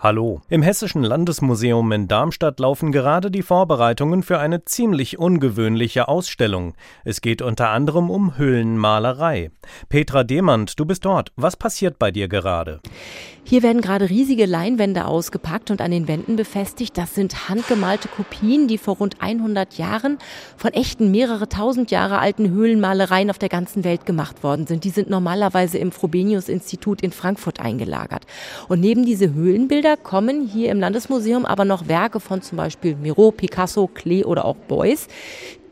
Hallo. Im Hessischen Landesmuseum in Darmstadt laufen gerade die Vorbereitungen für eine ziemlich ungewöhnliche Ausstellung. Es geht unter anderem um Höhlenmalerei. Petra Demand, du bist dort. Was passiert bei dir gerade? Hier werden gerade riesige Leinwände ausgepackt und an den Wänden befestigt. Das sind handgemalte Kopien, die vor rund 100 Jahren von echten mehrere tausend Jahre alten Höhlenmalereien auf der ganzen Welt gemacht worden sind. Die sind normalerweise im Frobenius-Institut in Frankfurt eingelagert. Und neben diese Höhlenbilder kommen hier im Landesmuseum aber noch Werke von zum Beispiel Miro, Picasso, Klee oder auch Beuys,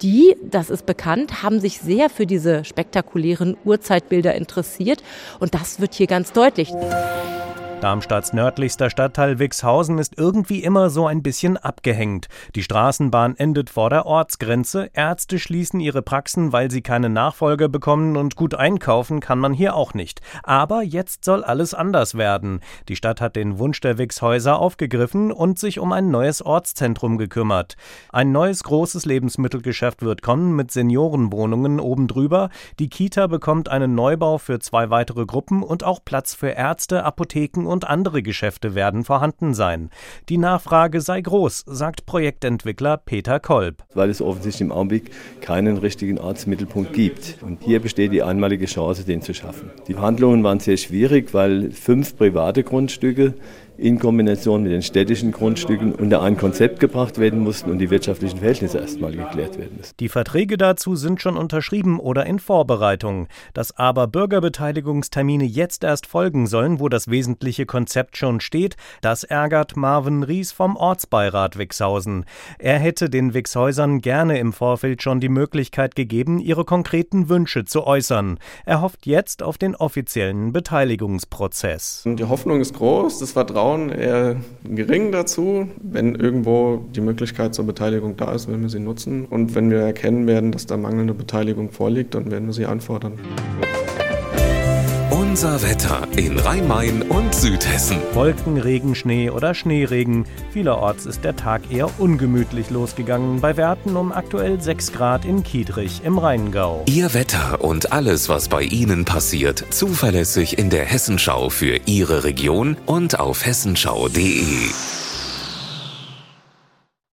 die, das ist bekannt, haben sich sehr für diese spektakulären Urzeitbilder interessiert. Und das wird hier ganz deutlich. Darmstadts nördlichster Stadtteil Wixhausen ist irgendwie immer so ein bisschen abgehängt. Die Straßenbahn endet vor der Ortsgrenze, Ärzte schließen ihre Praxen, weil sie keine Nachfolge bekommen und gut einkaufen kann man hier auch nicht. Aber jetzt soll alles anders werden. Die Stadt hat den Wunsch der Wixhäuser aufgegriffen und sich um ein neues Ortszentrum gekümmert. Ein neues großes Lebensmittelgeschäft wird kommen mit Seniorenwohnungen oben drüber. Die Kita bekommt einen Neubau für zwei weitere Gruppen und auch Platz für Ärzte, Apotheken und andere Geschäfte werden vorhanden sein. Die Nachfrage sei groß, sagt Projektentwickler Peter Kolb. Weil es offensichtlich im Augenblick keinen richtigen Ortsmittelpunkt gibt. Und hier besteht die einmalige Chance, den zu schaffen. Die Verhandlungen waren sehr schwierig, weil fünf private Grundstücke in Kombination mit den städtischen Grundstücken unter ein Konzept gebracht werden mussten und die wirtschaftlichen Verhältnisse erstmal geklärt werden müssen. Die Verträge dazu sind schon unterschrieben oder in Vorbereitung. Dass aber Bürgerbeteiligungstermine jetzt erst folgen sollen, wo das wesentliche Konzept schon steht, das ärgert Marvin Ries vom Ortsbeirat Wixhausen. Er hätte den Wixhäusern gerne im Vorfeld schon die Möglichkeit gegeben, ihre konkreten Wünsche zu äußern. Er hofft jetzt auf den offiziellen Beteiligungsprozess. Die Hoffnung ist groß, das Vertrauen Vertrauen eher gering dazu. Wenn irgendwo die Möglichkeit zur Beteiligung da ist, werden wir sie nutzen. Und wenn wir erkennen werden, dass da mangelnde Beteiligung vorliegt, dann werden wir sie anfordern. Unser Wetter in Rhein-Main und Südhessen. Wolken, Regen, Schnee oder Schneeregen. Vielerorts ist der Tag eher ungemütlich losgegangen. Bei Werten um aktuell 6 Grad in Kiedrich im Rheingau. Ihr Wetter und alles, was bei Ihnen passiert, zuverlässig in der Hessenschau für Ihre Region und auf hessenschau.de.